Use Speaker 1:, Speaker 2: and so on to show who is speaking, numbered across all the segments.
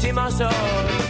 Speaker 1: lo que hicimos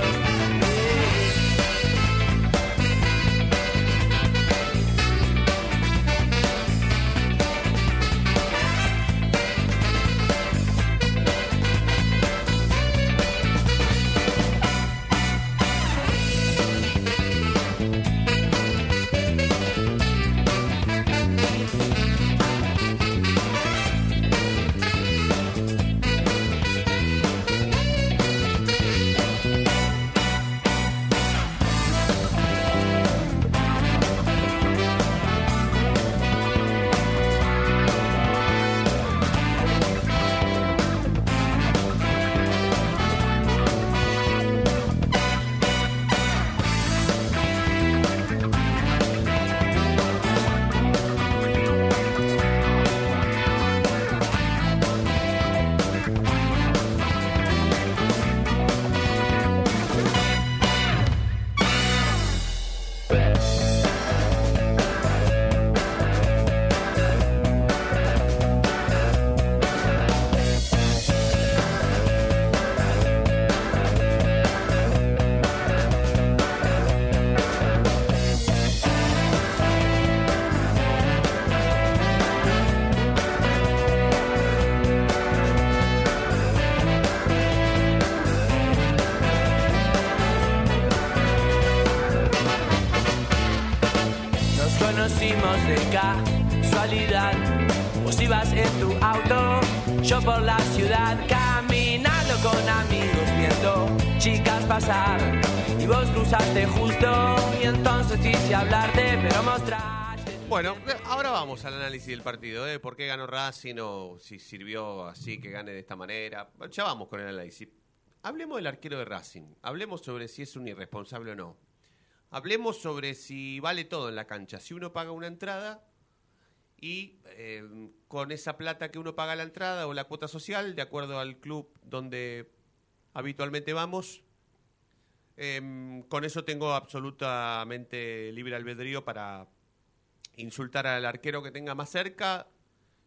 Speaker 2: Vamos al análisis del partido, ¿eh? ¿Por qué ganó Racing o si sirvió así que gane de esta manera? Ya vamos con el análisis. Hablemos del arquero de Racing. Hablemos sobre si es un irresponsable o no. hablemos sobre si vale todo en la cancha. Si uno paga una entrada y eh, con esa plata que uno paga la entrada o la cuota social, de acuerdo al club donde habitualmente vamos, em, con eso tengo absolutamente libre albedrío para insultar al arquero que tenga más cerca,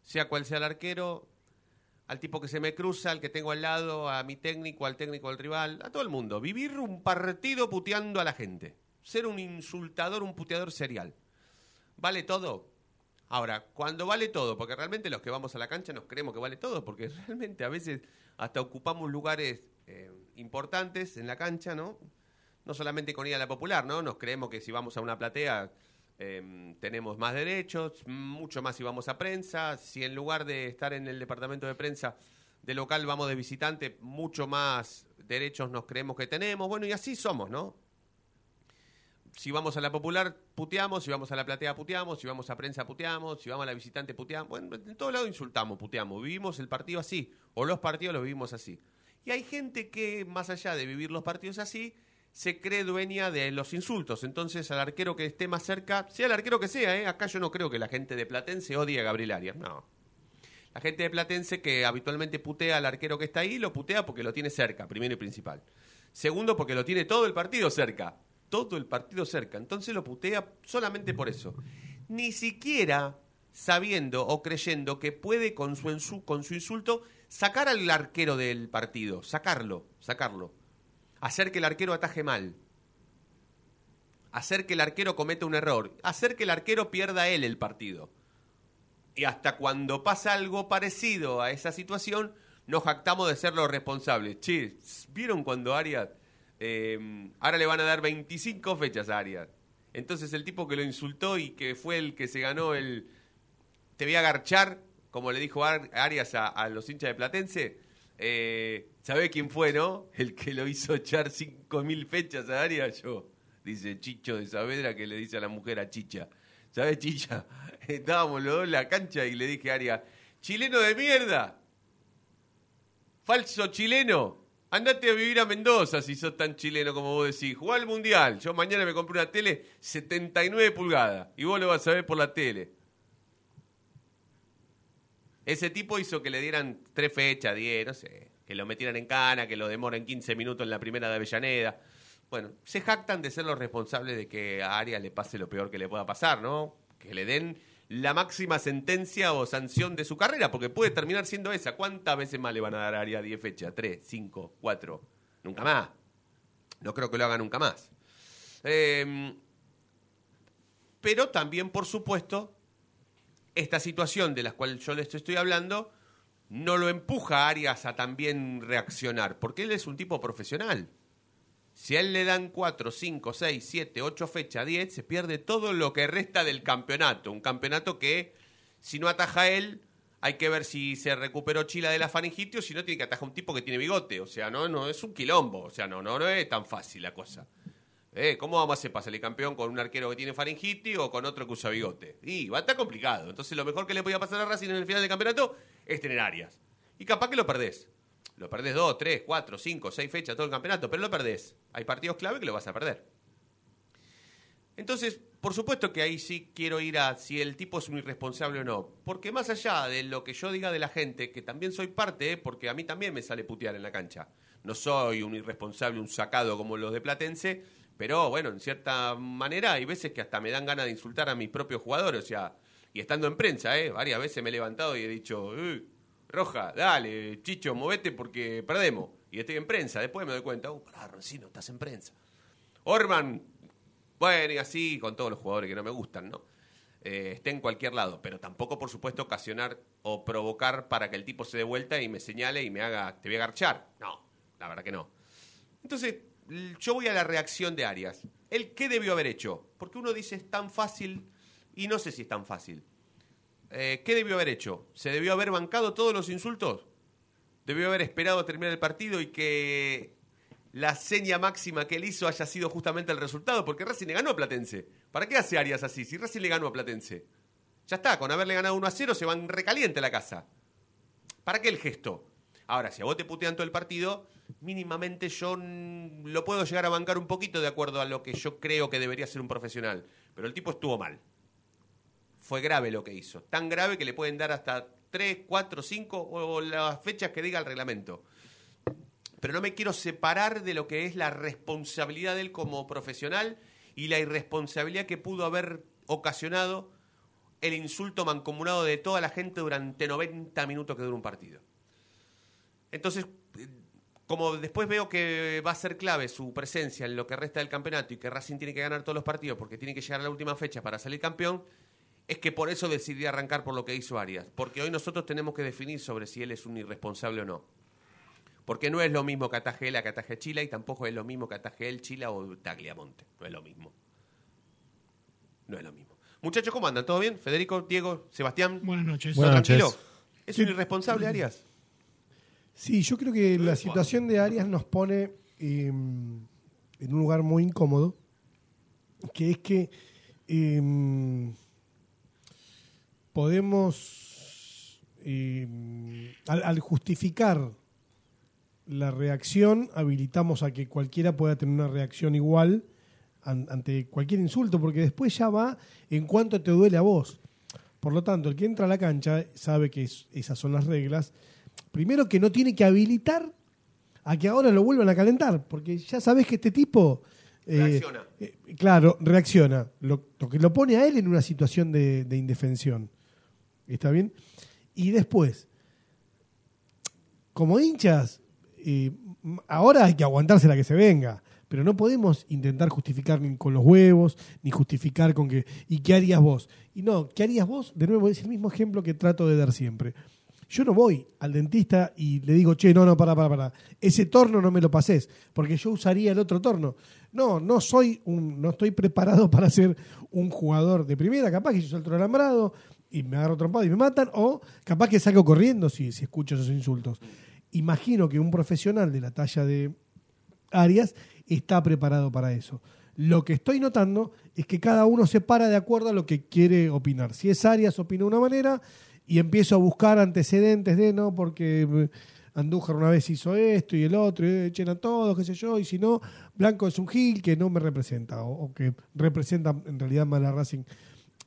Speaker 2: sea cual sea el arquero, al tipo que se me cruza, al que tengo al lado, a mi técnico, al técnico del rival, a todo el mundo. Vivir un partido puteando a la gente. Ser un insultador, un puteador serial. ¿Vale todo? Ahora, cuando vale todo, porque realmente los que vamos a la cancha nos creemos que vale todo, porque realmente a veces hasta ocupamos lugares eh, importantes en la cancha, ¿no? No solamente con ir a la popular, ¿no? Nos creemos que si vamos a una platea eh, tenemos más derechos, mucho más si vamos a prensa. Si en lugar de estar en el departamento de prensa de local vamos de visitante, mucho más derechos nos creemos que tenemos. Bueno, y así somos, ¿no? Si vamos a la popular, puteamos, si vamos a la platea, puteamos, si vamos a prensa, puteamos, si vamos a la visitante, puteamos. Bueno, en todo lado insultamos, puteamos. Vivimos el partido así, o los partidos los vivimos así. Y hay gente que, más allá de vivir los partidos así, se cree dueña de los insultos. Entonces, al arquero que esté más cerca, sea el arquero que sea, ¿eh? acá yo no creo que la gente de Platense odie a Gabriel Arias, no. La gente de Platense que habitualmente putea al arquero que está ahí, lo putea porque lo tiene cerca, primero y principal. Segundo, porque lo tiene todo el partido cerca. Todo el partido cerca. Entonces lo putea solamente por eso. Ni siquiera sabiendo o creyendo que puede con su, con su insulto sacar al arquero del partido. Sacarlo, sacarlo hacer que el arquero ataje mal, hacer que el arquero cometa un error, hacer que el arquero pierda él el partido. Y hasta cuando pasa algo parecido a esa situación, nos jactamos de ser los responsables. Che, ¿vieron cuando Arias... Eh, ahora le van a dar 25 fechas a Arias. Entonces el tipo que lo insultó y que fue el que se ganó el... Te voy a agarchar, como le dijo Arias a, a los hinchas de Platense, eh, ¿Sabe quién fue, no? El que lo hizo echar mil fechas a Arias, yo. Dice Chicho de Saavedra que le dice a la mujer a Chicha. ¿Sabes, Chicha? Estábamos los dos en la cancha y le dije a Arias, chileno de mierda, falso chileno, andate a vivir a Mendoza si sos tan chileno como vos decís. Jugá al Mundial. Yo mañana me compré una tele 79 pulgadas y vos lo vas a ver por la tele. Ese tipo hizo que le dieran tres fechas, diez, no sé, que lo metieran en cana, que lo demoren 15 minutos en la primera de Avellaneda. Bueno, se jactan de ser los responsables de que a Arias le pase lo peor que le pueda pasar, ¿no? Que le den la máxima sentencia o sanción de su carrera, porque puede terminar siendo esa. ¿Cuántas veces más le van a dar a Arias 10 fechas? ¿Tres? ¿Cinco? ¿Cuatro? Nunca más. No creo que lo haga nunca más. Em, pero también, por supuesto, esta situación de la cual yo les estoy hablando no lo empuja a Arias a también reaccionar, porque él es un tipo profesional. Si a él le dan 4, 5, 6, 7, 8 fechas, 10, se pierde todo lo que resta del campeonato. Un campeonato que, si no ataja él, hay que ver si se recuperó Chila de la faringitis o si no tiene que atajar un tipo que tiene bigote. O sea, no, no es un quilombo. O sea, no, no, no es tan fácil la cosa. Eh, ¿Cómo vamos a hacer para salir campeón con un arquero que tiene faringitis o con otro que usa bigote? Y va a estar complicado. Entonces lo mejor que le podía pasar a Racing en el final del campeonato es tener áreas. Y capaz que lo perdés. Lo perdés dos, tres, cuatro, cinco, seis fechas todo el campeonato, pero lo perdés. Hay partidos clave que lo vas a perder. Entonces, por supuesto que ahí sí quiero ir a si el tipo es un irresponsable o no. Porque más allá de lo que yo diga de la gente, que también soy parte, ¿eh? porque a mí también me sale putear en la cancha. No soy un irresponsable, un sacado como los de Platense, pero bueno, en cierta manera hay veces que hasta me dan ganas de insultar a mis propios jugadores, o sea, y estando en prensa, ¿eh? varias veces me he levantado y he dicho, Roja, dale, Chicho, movete porque perdemos. Y estoy en prensa, después me doy cuenta, uh, pará, Roncino, estás en prensa. Orman, bueno, y así con todos los jugadores que no me gustan, ¿no? Eh, esté en cualquier lado, pero tampoco, por supuesto, ocasionar o provocar para que el tipo se dé vuelta y me señale y me haga, te voy a garchar. No, la verdad que no. Entonces, yo voy a la reacción de Arias. ¿El qué debió haber hecho? Porque uno dice es tan fácil y no sé si es tan fácil. Eh, ¿Qué debió haber hecho? ¿Se debió haber bancado todos los insultos? ¿Debió haber esperado a terminar el partido y que la seña máxima que él hizo haya sido justamente el resultado? Porque Racing le ganó a Platense. ¿Para qué hace Arias así? Si Racing le ganó a Platense. Ya está, con haberle ganado 1 a 0 se van recaliente la casa. ¿Para qué el gesto? Ahora, si a vos te putean todo el partido, mínimamente yo lo puedo llegar a bancar un poquito de acuerdo a lo que yo creo que debería ser un profesional. Pero el tipo estuvo mal. Fue grave lo que hizo. Tan grave que le pueden dar hasta 3, 4, 5 o las fechas que diga el reglamento. Pero no me quiero separar de lo que es la responsabilidad de él como profesional y la irresponsabilidad que pudo haber ocasionado el insulto mancomunado de toda la gente durante 90 minutos que dura un partido. Entonces, eh, como después veo que va a ser clave su presencia en lo que resta del campeonato y que Racing tiene que ganar todos los partidos porque tiene que llegar a la última fecha para salir campeón, es que por eso decidí arrancar por lo que hizo Arias. Porque hoy nosotros tenemos que definir sobre si él es un irresponsable o no. Porque no es lo mismo que ataje él a que ataje Chila y tampoco es lo mismo que ataje él, Chila o Tagliamonte. No es lo mismo. No es lo mismo. Muchachos, ¿cómo andan? ¿Todo bien? Federico, Diego, Sebastián.
Speaker 3: Buenas noches.
Speaker 4: Buenas noches.
Speaker 2: ¿Es un irresponsable, Arias?
Speaker 3: Sí, yo creo que la situación de Arias nos pone eh, en un lugar muy incómodo, que es que eh, podemos, eh, al, al justificar la reacción, habilitamos a que cualquiera pueda tener una reacción igual an- ante cualquier insulto, porque después ya va en cuanto te duele a vos. Por lo tanto, el que entra a la cancha sabe que es- esas son las reglas. Primero que no tiene que habilitar a que ahora lo vuelvan a calentar, porque ya sabes que este tipo... eh,
Speaker 2: Reacciona.
Speaker 3: eh, claro, reacciona. Lo, lo que lo pone a él en una situación de, de indefensión. ¿Está bien? Y después, como hinchas, eh, ahora hay que aguantarse la que se venga. Pero no podemos intentar justificar ni con los huevos, ni justificar con que. ¿Y qué harías vos? Y no, ¿qué harías vos? De nuevo, es el mismo ejemplo que trato de dar siempre. Yo no voy al dentista y le digo, che, no, no, para, para, para. Ese torno no me lo pases, porque yo usaría el otro torno. No, no soy un, no estoy preparado para ser un jugador de primera. Capaz que yo salto el alambrado y me agarro trompado y me matan, o capaz que salgo corriendo si, si escucho esos insultos. Imagino que un profesional de la talla de Arias está preparado para eso. Lo que estoy notando es que cada uno se para de acuerdo a lo que quiere opinar. Si es Arias, opina de una manera y empiezo a buscar antecedentes de no, porque eh, Andújar una vez hizo esto y el otro, y echen a todos, qué sé yo, y si no, Blanco es un Gil que no me representa o, que representa en realidad mal a Racing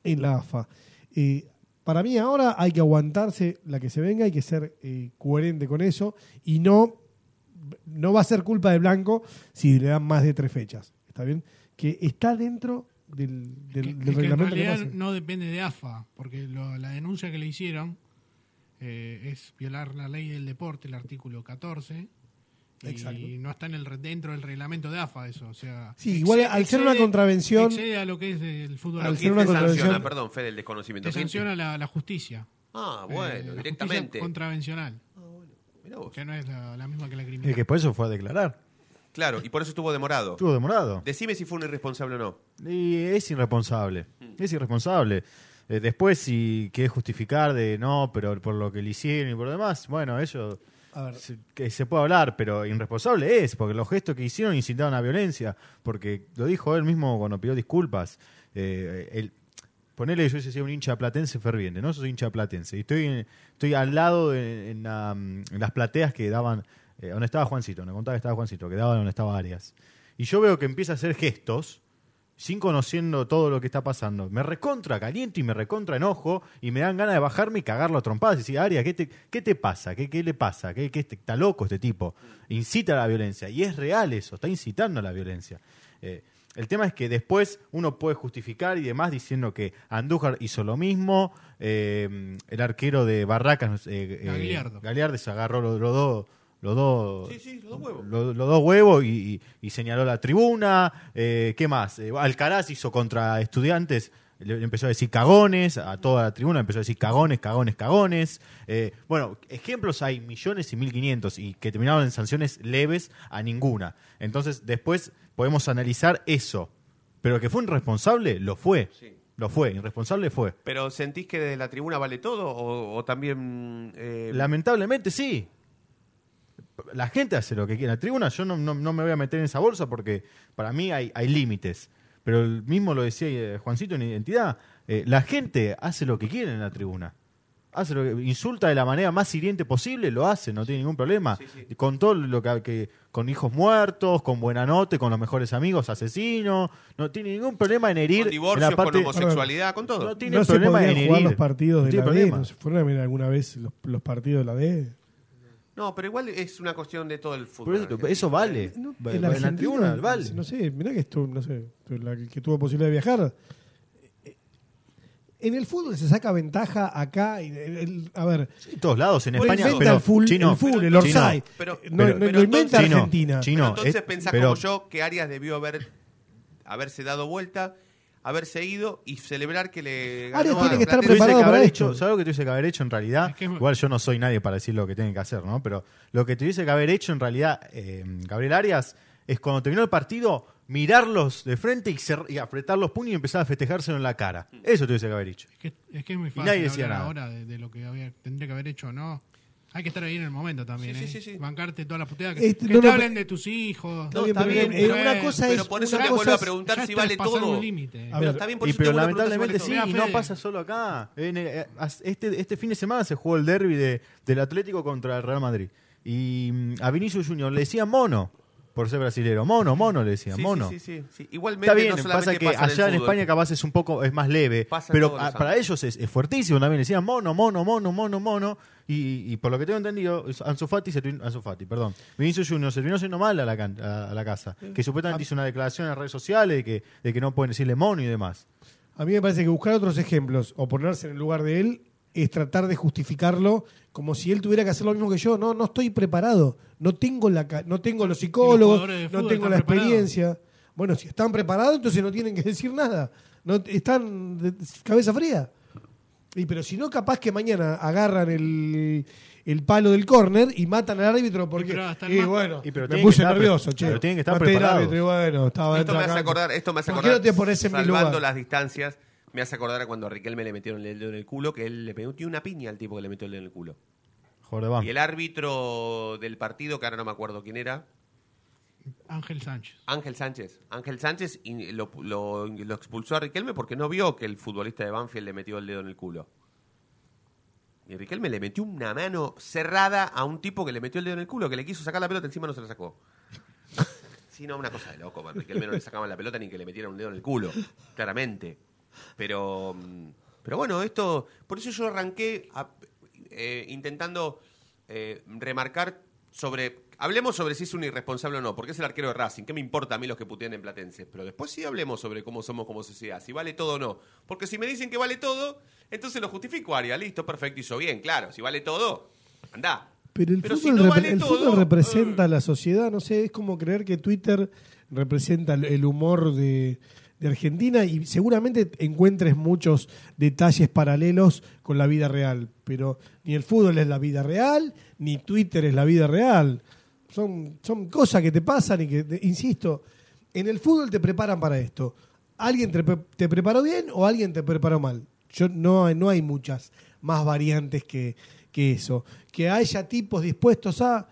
Speaker 3: en la AFA. Eh, para mí ahora hay que aguantarse la que se venga, hay que ser eh, coherente con eso y no no va a ser culpa de Blanco si le dan más de tres fechas. ¿Está bien? Que está dentro del, del,
Speaker 4: que,
Speaker 3: del
Speaker 4: que en
Speaker 3: reglamento que
Speaker 4: realidad
Speaker 3: pase.
Speaker 4: no depende de AFA, porque lo- la denuncia que le hicieron eh, es violar la ley del deporte, el artículo 14,
Speaker 3: Exacto.
Speaker 4: y no está en el re- dentro del reglamento de AFA eso, o sea...
Speaker 3: Sí, igual al ser una contravención-
Speaker 4: Excede a lo que es el fútbol.
Speaker 3: Al
Speaker 2: ¿Quién
Speaker 3: ser una contravención-
Speaker 2: sanciona? Perdón, Fede, el desconocimiento.
Speaker 4: te
Speaker 2: ¿Quién-
Speaker 4: sanciona la, la justicia.
Speaker 2: Ah,
Speaker 4: Eh,
Speaker 2: bueno,
Speaker 4: la justicia
Speaker 2: directamente.
Speaker 4: contravencional,
Speaker 2: Mirá vos.
Speaker 4: que no es la, la misma que la
Speaker 5: Y
Speaker 4: criminal.
Speaker 5: que por eso fue a declarar.
Speaker 2: Claro, y por eso estuvo demorado.
Speaker 5: Estuvo demorado.
Speaker 2: Decime si fue un irresponsable o no.
Speaker 5: Y es irresponsable. Es irresponsable. Eh, después, si querés justificar de no, pero por lo que le hicieron y por lo demás, bueno, eso
Speaker 3: A ver,
Speaker 5: se, que se puede hablar, pero irresponsable es, porque los gestos que hicieron incitaron a violencia, porque lo dijo él mismo cuando pidió disculpas. Eh, el, ponele, yo soy un hincha platense ferviente, ¿no? Yo soy hincha platense y estoy, en- estoy al lado de- en, la, mm, en las plateas que daban, eh, donde estaba Juancito, me contaba que estaba Juancito, que daban donde estaba Arias. Y yo veo que empieza a hacer gestos sin conociendo todo lo que está pasando. Me recontra caliento y me recontra enojo y me dan ganas de bajarme y cagarlo a trompadas y decir, Aria, ¿qué te, qué te pasa? ¿Qué, qué le pasa? ¿Qué, qué este- está loco este tipo? Incita a la violencia. Y es real eso, está incitando a la violencia. Eh, el tema es que después uno puede justificar y demás diciendo que Andújar hizo lo mismo, eh, el arquero de Barracas, eh, eh, se agarró los los dos... Los dos,
Speaker 2: Sí, sí, los dos huevos.
Speaker 5: lo- los dos huevos y, y- y señaló la tribuna. Eh, ¿Qué más? Eh, Alcaraz hizo contra estudiantes, le, le empezó a decir cagones, a toda la tribuna empezó a decir cagones, cagones, cagones. Eh, bueno, ejemplos hay millones y mil quinientos y que terminaron en sanciones leves a ninguna. Entonces, después podemos analizar eso. Pero que fue irresponsable, lo fue.
Speaker 2: Sí.
Speaker 5: Lo fue, irresponsable fue.
Speaker 2: ¿Pero sentís que desde la tribuna vale todo o, o también... eh,
Speaker 5: Lamentablemente sí. La gente hace lo que quiere. En la tribuna yo no, no- no me voy a meter en esa bolsa porque para mí hay, hay límites. Pero el mismo lo decía eh, Juancito en Identidad. eh, la gente hace lo que quiere en la tribuna. hace lo que, insulta de la manera más hiriente posible, lo hace, no tiene ningún problema.
Speaker 2: Sí, sí.
Speaker 5: Con todo lo que, que- con hijos muertos, con buena nota, con los mejores amigos, asesino, no tiene ningún problema en herir
Speaker 2: Con
Speaker 5: en
Speaker 2: divorcios,
Speaker 5: la parte-
Speaker 2: con homosexualidad, con todo.
Speaker 5: No tiene
Speaker 3: No se
Speaker 5: problema en
Speaker 3: podrían
Speaker 5: herir.
Speaker 3: jugar los partidos de la D. ¿No se fueron a ver alguna vez los, los partidos de la D?
Speaker 2: No, pero igual es una cuestión de todo el fútbol.
Speaker 5: eso, eso vale.
Speaker 3: No, en la
Speaker 5: en la
Speaker 3: Argentina,
Speaker 5: tribuna, vale.
Speaker 3: no sé, mirá que estuvo, no sé, la que tuvo posibilidad de viajar. Eh, En el fútbol se saca ventaja acá. y el- el- a ver,
Speaker 5: En todos lados, en España.
Speaker 3: inventa
Speaker 5: pero,
Speaker 3: el full,
Speaker 5: chino,
Speaker 3: el, full, el Orsay.
Speaker 2: pero-
Speaker 3: no,
Speaker 5: pero-
Speaker 3: no-
Speaker 2: pero
Speaker 3: lo inventa
Speaker 2: entonces-
Speaker 3: Argentina.
Speaker 5: Chino,
Speaker 2: Pero entonces
Speaker 5: es-
Speaker 2: pensá
Speaker 5: pero-
Speaker 2: como yo que Arias debió haber haberse dado vuelta, haberse ido y celebrar que le ganó
Speaker 3: Arias
Speaker 2: a
Speaker 3: tiene que estar preparado para
Speaker 5: haber
Speaker 3: esto.
Speaker 5: hecho, ¿Sabes lo que tuviese que haber hecho en realidad?
Speaker 4: Es que-
Speaker 5: Igual yo no soy nadie para decir lo que tiene que hacer, ¿no? Pero lo que tuviese que haber hecho en realidad eh, Gabriel Arias es cuando terminó el partido mirarlos de frente y, cer- y apretar los puños y empezar a festejárselo en la cara. Eso tuviese que haber hecho.
Speaker 4: Es que, es que es muy fácil
Speaker 5: nadie decía
Speaker 4: hablar
Speaker 5: nada.
Speaker 4: ahora de, de lo que había, tendría que haber hecho o no. Hay que estar ahí en el momento también,
Speaker 2: Sí,
Speaker 4: ¿eh?
Speaker 2: sí, sí, sí.
Speaker 4: Bancarte toda la puteada. Que,
Speaker 3: Este,
Speaker 4: que
Speaker 3: no,
Speaker 4: te
Speaker 3: no,
Speaker 4: hablen de tus hijos.
Speaker 3: Está bien,
Speaker 2: está
Speaker 3: pero
Speaker 2: bien,
Speaker 3: eh,
Speaker 2: pero-
Speaker 3: una cosa
Speaker 2: pero
Speaker 3: es.
Speaker 2: por eso
Speaker 3: una
Speaker 2: te vuelvo a preguntar si vale todo.
Speaker 4: un límite.
Speaker 2: Pero está bien, por
Speaker 5: Y
Speaker 2: eso
Speaker 5: pero
Speaker 2: te si
Speaker 5: lamentablemente
Speaker 2: vale
Speaker 5: sí, y no pasa solo acá. En el- eh, este, este fin de semana se jugó el derby de, del Atlético contra el Real Madrid. Y mm, a Vinicius Junior le decían mono por ser brasilero. Mono, mono le decían,
Speaker 2: Sí,
Speaker 5: mono.
Speaker 2: sí, sí, sí. Igualmente
Speaker 5: Está bien,
Speaker 2: no solamente
Speaker 5: pasa que
Speaker 2: pasa
Speaker 5: allá en. España capaz es un poco es más leve,
Speaker 2: Pasa
Speaker 5: pero a- para ellos es, es fuertísimo también. Decían mono, mono, mono, mono, mono. Y, y por lo que tengo entendido, es- Ansu Fati, se terminó- Ansu Fati, perdón, Vinicius Junior se terminó haciendo mal a la, can- a, a la casa. Que supuestamente hizo una declaración en las redes sociales de que, de que no pueden decirle mono y demás.
Speaker 3: A mí me parece que buscar otros ejemplos o ponerse en el lugar de él es tratar de justificarlo como si él tuviera que hacer lo mismo que yo. No, no estoy preparado. No tengo la ca- no tengo los psicólogos, no tengo la
Speaker 4: preparados.
Speaker 3: experiencia. Bueno, si están preparados, entonces no tienen que decir nada. No están de cabeza fría. Y pero si no, capaz que mañana agarran el, el palo del córner y matan al árbitro porque
Speaker 4: pero hasta el
Speaker 3: y
Speaker 4: más-
Speaker 3: bueno,
Speaker 5: Y pero
Speaker 3: me
Speaker 5: tienen
Speaker 3: puse
Speaker 5: que estar pre-
Speaker 3: nervioso, che.
Speaker 5: pero tienen que estar
Speaker 3: Maté al
Speaker 5: preparados.
Speaker 3: árbitro y bueno, estaba
Speaker 2: Esto me hace acordar, esto me hace
Speaker 3: ¿Por
Speaker 2: acordar,
Speaker 3: qué no te pones en mi
Speaker 2: salvando
Speaker 3: lugar?
Speaker 2: las distancias, me hace acordar a cuando a Riquelme le metieron el dedo en el culo, que él le metió una piña al tipo que le metió el dedo en el culo.
Speaker 5: Banco.
Speaker 2: Y el árbitro del partido, que ahora no me acuerdo quién era,
Speaker 4: Ángel Sánchez.
Speaker 2: Ángel Sánchez. Ángel Sánchez lo, expulsó a Riquelme porque no vio que el futbolista de Banfield le metió el dedo en el culo. Y Riquelme le metió una mano cerrada a un tipo que le metió el dedo en el culo, que le quiso sacar la pelota, encima no se la sacó. Sí, no, una cosa de loco. man. Riquelme no le sacaban la pelota ni que le metieran un dedo en el culo, claramente. Pero, mm, pero bueno, esto. Por eso yo arranqué eh, intentando eh, remarcar sobre. Hablemos sobre si es un irresponsable o no, porque es el arquero de Racing. ¿Qué me importa a mí los que putean en Platense? Pero después sí hablemos sobre cómo somos como sociedad, si vale todo o no. Porque si me dicen que vale todo, entonces lo justifico, Aria. Listo, perfecto, hizo bien, claro. Si vale todo, anda.
Speaker 3: Pero el
Speaker 2: Pero si
Speaker 3: fútbol,
Speaker 2: no vale
Speaker 3: el
Speaker 2: todo,
Speaker 3: fútbol representa a la sociedad, no sé, es como creer que Twitter representa el, el humor de, de Argentina y seguramente encuentres muchos detalles paralelos con la vida real, pero ni el fútbol es la vida real, ni Twitter es la vida real. Son, son cosas que te pasan y que, insisto, en el fútbol te preparan para esto. ¿Alguien te, te preparó bien o alguien te preparó mal? Yo no, no hay muchas más variantes que, que eso. Que haya tipos dispuestos a...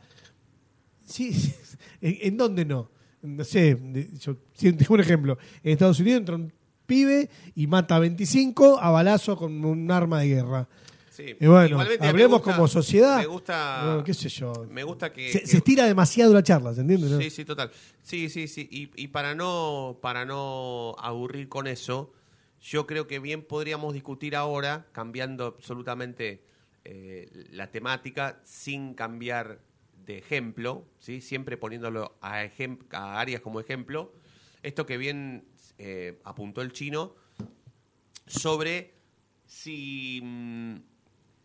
Speaker 3: Sí, ¿En, en dónde no? No sé, yo un ejemplo. En Estados Unidos entra un pibe y mata a 25 a balazo con un arma de guerra.
Speaker 2: Sí.
Speaker 3: Y bueno,
Speaker 2: Igualmente,
Speaker 3: hablemos
Speaker 2: gusta-
Speaker 3: como sociedad.
Speaker 2: Me gusta.
Speaker 3: Bueno, qué sé yo.
Speaker 2: Me gusta que.
Speaker 3: se,
Speaker 2: que-
Speaker 3: se estira demasiado la charla, ¿se entiende? no?
Speaker 2: Sí, sí, total. Sí, sí, sí. Y, y para no para no aburrir con eso, yo creo que bien podríamos discutir ahora, cambiando absolutamente eh, la temática, sin cambiar de ejemplo, ¿sí? siempre poniéndolo a, ejem- a Arias como ejemplo, esto que bien eh, apuntó el chino sobre si mm,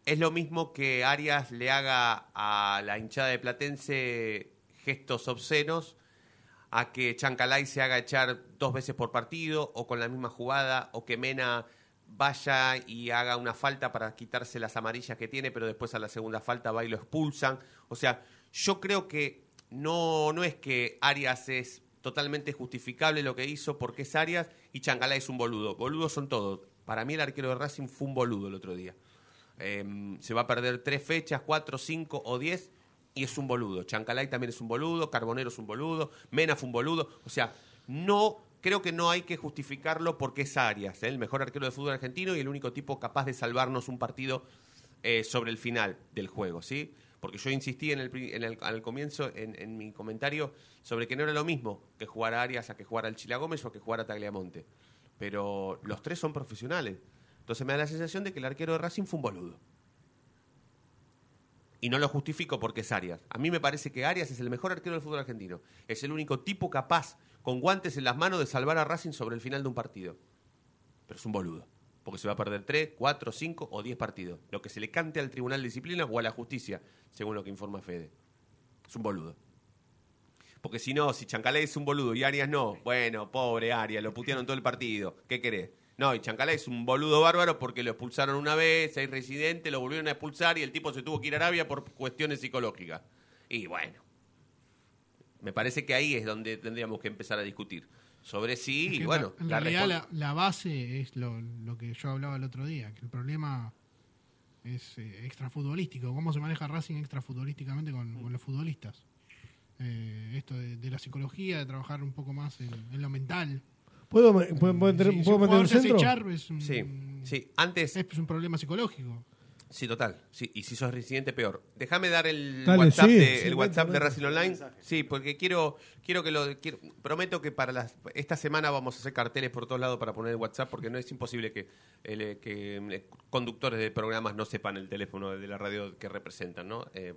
Speaker 2: es lo mismo que Arias le haga a la hinchada de Platense gestos obscenos a que Chancalay se haga echar dos veces por partido o con la misma jugada o que Mena vaya y haga una falta para quitarse las amarillas que tiene, pero después a la segunda falta va y lo expulsan. O sea, yo creo que no, no es que Arias es totalmente justificable lo que hizo porque es Arias y Chancalay es un boludo. Boludos son todos. Para mí el arquero de Racing fue un boludo el otro día. Eh, se va a perder tres fechas, cuatro, cinco o diez, y es un boludo. Chancalay también es un boludo, Carbonero es un boludo, Mena fue un boludo. O sea, no creo que no hay que justificarlo porque es Arias, ¿eh? el mejor arquero de fútbol argentino y el único tipo capaz de salvarnos un partido eh, sobre el final del juego, ¿sí? Porque yo insistí en el, en el- comienzo, en, en mi comentario, sobre que no era lo mismo que jugar a Arias a que jugar al Chila Gómez o a que jugar a Tagliamonte. Pero los tres son profesionales. Entonces me da la sensación de que el arquero de Racing fue un boludo. Y no lo justifico porque es Arias. A mí me parece que Arias es el mejor arquero del fútbol argentino. Es el único tipo capaz, con guantes en las manos, de salvar a Racing sobre el final de un partido. Pero es un boludo. Porque se va a perder 3, 4, 5 o 10 partidos. Lo que se le cante al Tribunal de Disciplina o a la justicia, según lo que informa Fede. Es un boludo. Porque si no, si Chancalay es un boludo y Arias no, bueno, pobre Arias, lo putearon todo el partido. ¿Qué querés? No, y Chancalay es un boludo bárbaro porque lo expulsaron una vez, hay residente, lo volvieron a expulsar y el tipo se tuvo que ir a Arabia por cuestiones psicológicas. Y bueno, me parece que ahí es donde tendríamos que empezar a discutir. Sobre sí,
Speaker 4: Es
Speaker 2: y bueno,
Speaker 4: en
Speaker 2: la
Speaker 4: realidad
Speaker 2: respon-
Speaker 4: la, la base es lo, lo que yo hablaba el otro día, que el problema es eh, extrafutbolístico, cómo se maneja Racing extrafutbolísticamente con, con los futbolistas. Eh, esto de, de la psicología, de trabajar un poco más en, en lo mental.
Speaker 3: ¿Puedo, puedo, puedo meter,
Speaker 4: Si- si
Speaker 3: puedo meter
Speaker 4: jugador
Speaker 3: un centro?
Speaker 4: echar, es un,
Speaker 2: Sí, sí. Antes,
Speaker 4: es un problema psicológico.
Speaker 2: Sí, total. Sí, y si sos residente, peor. Déjame dar el
Speaker 3: Dale,
Speaker 2: WhatsApp,
Speaker 3: sí,
Speaker 2: de,
Speaker 3: sí,
Speaker 2: el WhatsApp de. Racing Online. Sí, porque quiero, quiero que lo. quiero- prometo que para las, esta semana vamos a hacer carteles por todos lados para poner el WhatsApp, porque no es imposible que, el, eh, que eh, conductores de programas no sepan el teléfono de la radio que representan, ¿no? Eh,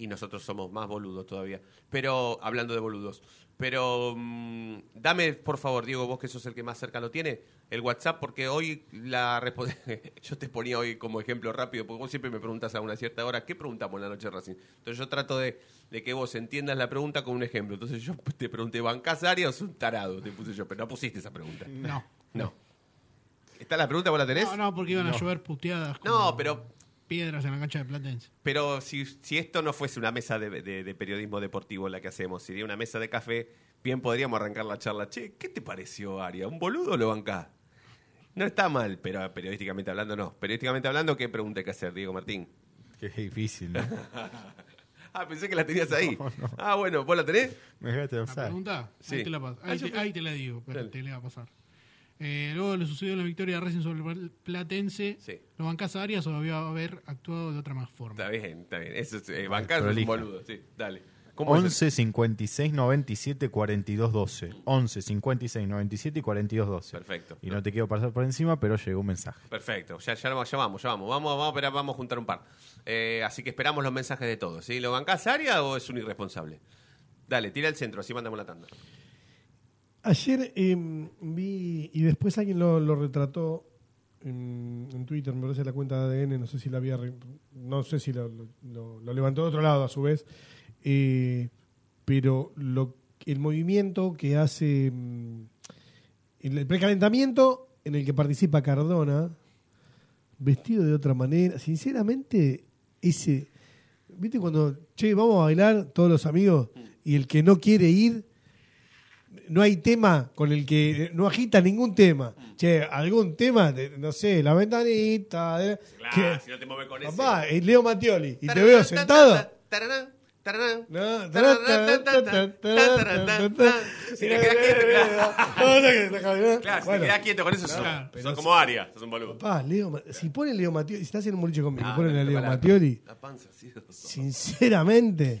Speaker 2: y nosotros somos más boludos todavía. Pero, hablando de boludos. Pero, mm, dame, por favor, Diego, vos que sos el que más cerca lo tiene, el WhatsApp, porque hoy la Yo te ponía hoy como ejemplo rápido, porque vos siempre me preguntas a una cierta hora, ¿qué preguntamos en la noche de Racing? Entonces yo trato de, de que vos entiendas la pregunta con un ejemplo. Entonces yo te pregunté, ¿bancás área o un tarado? Te puse yo, pero no pusiste esa pregunta.
Speaker 4: No.
Speaker 2: No. ¿Está la pregunta? ¿Vos la tenés?
Speaker 4: No, no, porque iban a llover puteadas.
Speaker 2: No, pero
Speaker 4: Piedras en la cancha de Platense.
Speaker 2: Pero si, si esto no fuese una mesa de, de- de periodismo deportivo la que hacemos, sería una mesa de café, bien podríamos arrancar la charla. Che, ¿qué te pareció, Aria? ¿Un boludo lo bancás? No está mal, pero periodísticamente hablando no. Periodísticamente hablando, ¿qué pregunta hay que hacer, Diego Martín?
Speaker 5: Qué difícil, ¿no?
Speaker 2: Ah, pensé que la tenías ahí. Ah, bueno, ¿vos la tenés?
Speaker 5: Me dejaste
Speaker 4: ¿La
Speaker 5: pensar.
Speaker 4: pregunta?
Speaker 2: Sí.
Speaker 4: Ahí te la paso.
Speaker 2: Ah,
Speaker 4: te, ahí te la digo, pero
Speaker 2: Dale.
Speaker 4: te la va a pasar. Eh, luego le sucedió la victoria de Racing sobre el Platense.
Speaker 2: Sí.
Speaker 4: ¿Lo bancás a Arias o debió haber actuado de otra más forma?
Speaker 2: Está bien, está bien. Eso es, eh, bancar es un boludo, sí. Dale. ¿Cómo es
Speaker 5: 11 56 97 42 12. 11 56 97 y 42 12.
Speaker 2: Perfecto.
Speaker 5: Y no te quiero pasar por encima, pero llegó un mensaje.
Speaker 2: Perfecto, ya, ya, ya vamos, ya vamos. Vamos, vamos, a esperar, vamos a juntar un par. Eh, así que esperamos los mensajes de todos. ¿sí? ¿Lo bancás Aria o es un irresponsable? Dale, tira el centro, así mandamos la tanda.
Speaker 3: Ayer eh, vi, y después alguien lo, retrató en, Twitter, me parece la cuenta de ADN, no sé si la había, no sé si lo, levantó de otro lado a su vez, eh, pero lo, el movimiento que hace, el, el precalentamiento en el que participa Cardona, vestido de otra manera, sinceramente, ese, ¿viste cuando, che, vamos a bailar todos los amigos y el que no quiere ir no hay tema con el que no agita ningún tema. Che, algún tema, de, no sé, la ventanita. de- que-
Speaker 2: si no te mueves con ese.
Speaker 3: papá, es Leo Mattioli y te veo sentado.
Speaker 2: Si te quedas quieto, claro. Claro, si te quedas quieto con eso,
Speaker 4: Claro,
Speaker 2: sos como Aria, sos un boludo.
Speaker 3: papá, Leo, si pone Leo Mattioli, si estás en un boliche conmigo,
Speaker 2: Ah,
Speaker 3: ponen a Leo Mattioli,
Speaker 2: La panza, sí.
Speaker 3: sinceramente,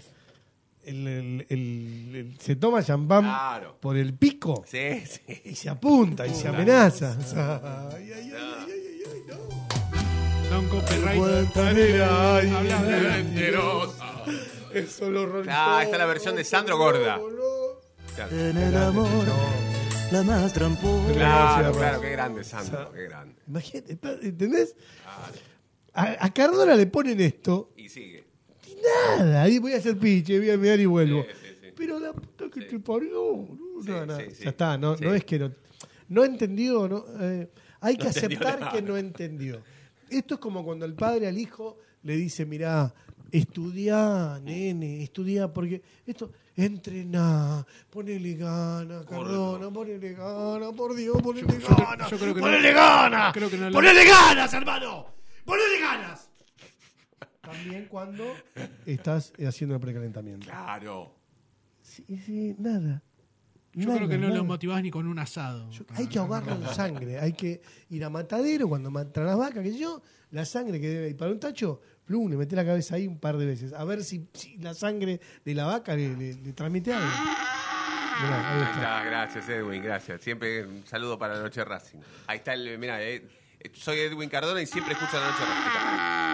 Speaker 3: el, el- el- el- se toma champán
Speaker 2: Claro.
Speaker 3: por el pico
Speaker 2: Sí, sí.
Speaker 3: y se apunta y se amenaza. Ay, ay, ay, ay, no.
Speaker 4: Da un copyright. Hablas de
Speaker 2: Mentirosa.
Speaker 3: Eso lo rompió.
Speaker 2: Ah, está la versión de Sandro Gorda. Claro,
Speaker 6: En el amor, la más tramposa.
Speaker 2: claro, claro, qué grande, Sandro, qué grande.
Speaker 3: Imagínate, ¿entendés? A, a Cardona le ponen esto nada. Ahí voy a hacer piche, voy a mirar y vuelvo.
Speaker 2: Sí, sí, sí.
Speaker 3: Pero la puta que
Speaker 2: Sí.
Speaker 3: te parió. No, no,
Speaker 2: sí, sí.
Speaker 3: Ya está, no,
Speaker 2: Sí.
Speaker 3: no es que no. No entendió, no, eh, hay que aceptar
Speaker 2: nada.
Speaker 3: que no entendió. Esto es como cuando el padre al hijo le dice, mirá, estudiá, nene, estudiá, porque esto, entrená, ponele gana, Cardona, ponele gana, por Dios, ponele
Speaker 4: Yo- yo-
Speaker 3: ganas,
Speaker 4: yo creo que no-
Speaker 3: ponele ganas,
Speaker 4: creo que no le-
Speaker 3: ponele ganas, hermano, ponele ganas. También cuando estás haciendo el precalentamiento.
Speaker 2: Claro.
Speaker 3: Sí, sí, nada.
Speaker 4: Yo
Speaker 3: Nada,
Speaker 4: creo que no
Speaker 3: nada.
Speaker 4: lo motivás ni con un asado.
Speaker 3: Yo- hay que ahogarlo en sangre, hay que ir a matadero cuando matan las vacas, que sé yo, la sangre que debe ir para un tacho, plum, le metés la cabeza ahí un par de veces, a ver si, si la sangre de la vaca le, le- le transmite algo. Mirá, ahí está,
Speaker 2: gracias Edwin, gracias. Siempre un saludo para la noche Racing. Ahí está el, mira, eh, soy Edwin Cardona y siempre escucho la noche Racing.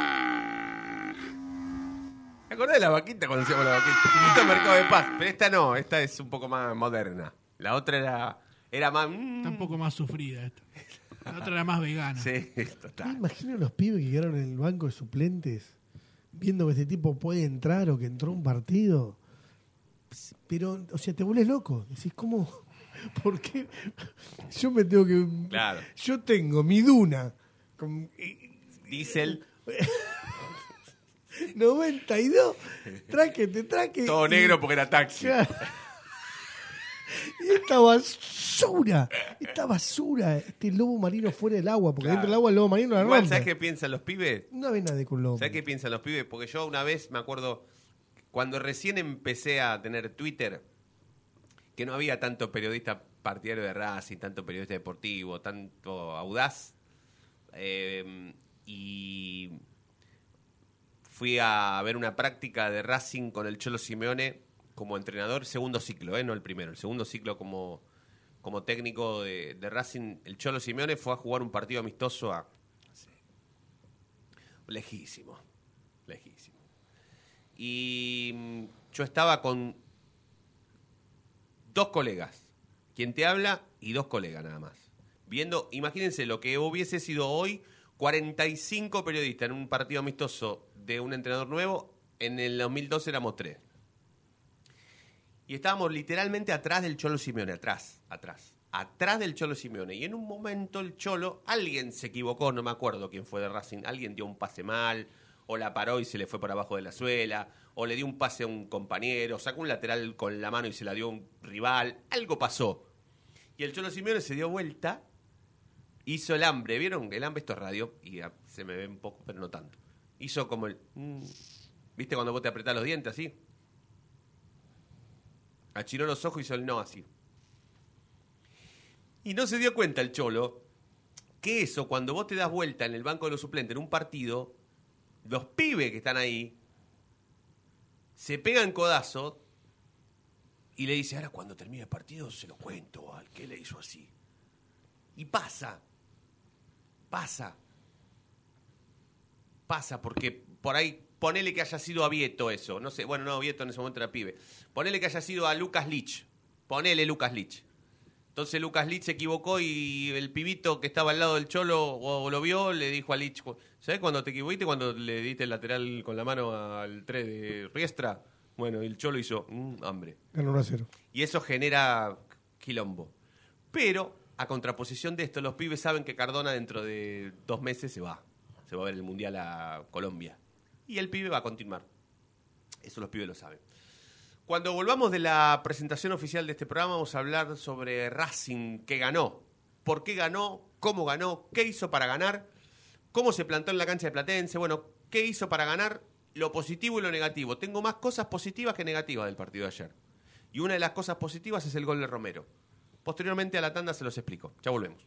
Speaker 2: ¿Te acordás de la vaquita cuando hacíamos la vaquita? Esto es Mercado de Paz, pero esta no, esta es un poco más moderna. La otra era, era más... mm,
Speaker 4: Está un poco más sufrida esta. La otra era más vegana.
Speaker 2: Sí,
Speaker 3: Me
Speaker 2: total.
Speaker 3: imagino los pibes que quedaron en el banco de suplentes, viendo que este tipo puede entrar o que entró a un partido. Pero, o sea, te vuelves loco. Decís, ¿cómo? ¿Por qué? Yo me tengo que.
Speaker 2: Claro.
Speaker 3: Yo tengo mi duna con
Speaker 2: Diesel,
Speaker 3: 92, tráquete, traque.
Speaker 2: todo
Speaker 3: y-
Speaker 2: negro porque era taxi.
Speaker 3: Y esta basura, esta basura, este lobo marino fuera del agua, porque
Speaker 2: Claro.
Speaker 3: dentro del agua el lobo marino la
Speaker 2: Igual,
Speaker 3: rompe.
Speaker 2: ¿sabes qué piensan los pibes?
Speaker 3: No ves nada con lobo.
Speaker 2: ¿Sabes qué piensan los pibes? Porque yo una vez me acuerdo, cuando recién empecé a tener Twitter, que no había tanto periodista partidario de Racing, tanto periodista deportivo, tanto audaz, eh, y fui a ver una práctica de Racing con el Cholo Simeone como entrenador, segundo ciclo, ¿eh? no el primero, el segundo ciclo como, como técnico de, Racing. El Cholo Simeone fue a jugar un partido amistoso a Lejísimo, lejísimo. Y mm, yo estaba con dos colegas, quien te habla y dos colegas nada más. Viendo, imagínense lo que hubiese sido hoy, 45 periodistas en un partido amistoso de un entrenador nuevo, en el 2012 éramos tres. Y estábamos literalmente atrás del Cholo Simeone, atrás, atrás, atrás del Cholo Simeone. Y en un momento el Cholo, alguien se equivocó, no me acuerdo quién fue de Racing, alguien dio un pase mal, o la paró y se le fue por abajo de la suela, o le dio un pase a un compañero, sacó un lateral con la mano y se la dio a un rival, algo pasó. Y el Cholo Simeone se dio vuelta, hizo el hambre, ¿vieron? El hambre esto es radio, y se me ve un poco, pero no tanto. Hizo como el... mm, ¿Viste cuando vos te apretás los dientes así? Achinó los ojos y hizo el no así. Y no se dio cuenta el cholo que eso, cuando vos te das vuelta en el banco de los suplentes en un partido, los pibes que están ahí se pegan codazo y le dice, ahora cuando termine el partido se lo cuento al que le hizo así. Y pasa, pasa, pasa, porque por ahí, ponele que haya sido a Vieto eso, no sé, bueno, no, Vieto en ese momento era pibe, ponele que haya sido a Lucas Lich, ponele Lucas Lich. Entonces Lucas Lich se equivocó y el pibito que estaba al lado del cholo o lo vio, le dijo a Lich, ¿sabes cuando te equivocaste? Cuando le diste el lateral con la mano al 3 de Riestra. Bueno, el cholo hizo, "Mm, hambre.
Speaker 3: Ganó 1 a 0.
Speaker 2: Y eso genera quilombo. Pero, a contraposición de esto, los pibes saben que Cardona dentro de dos meses se va. Va a ver el Mundial a Colombia. Y el pibe va a continuar. Eso los pibes lo saben. Cuando volvamos de la presentación oficial de este programa, vamos a hablar sobre Racing, que ganó. ¿Por qué ganó? ¿Cómo ganó? ¿Qué hizo para ganar? ¿Cómo se plantó en la cancha de Platense? Bueno, ¿qué hizo para ganar? Lo positivo y lo negativo. Tengo más cosas positivas que negativas del partido de ayer. Y una de las cosas positivas es el gol de Romero. Posteriormente a la tanda se los explico. Ya volvemos.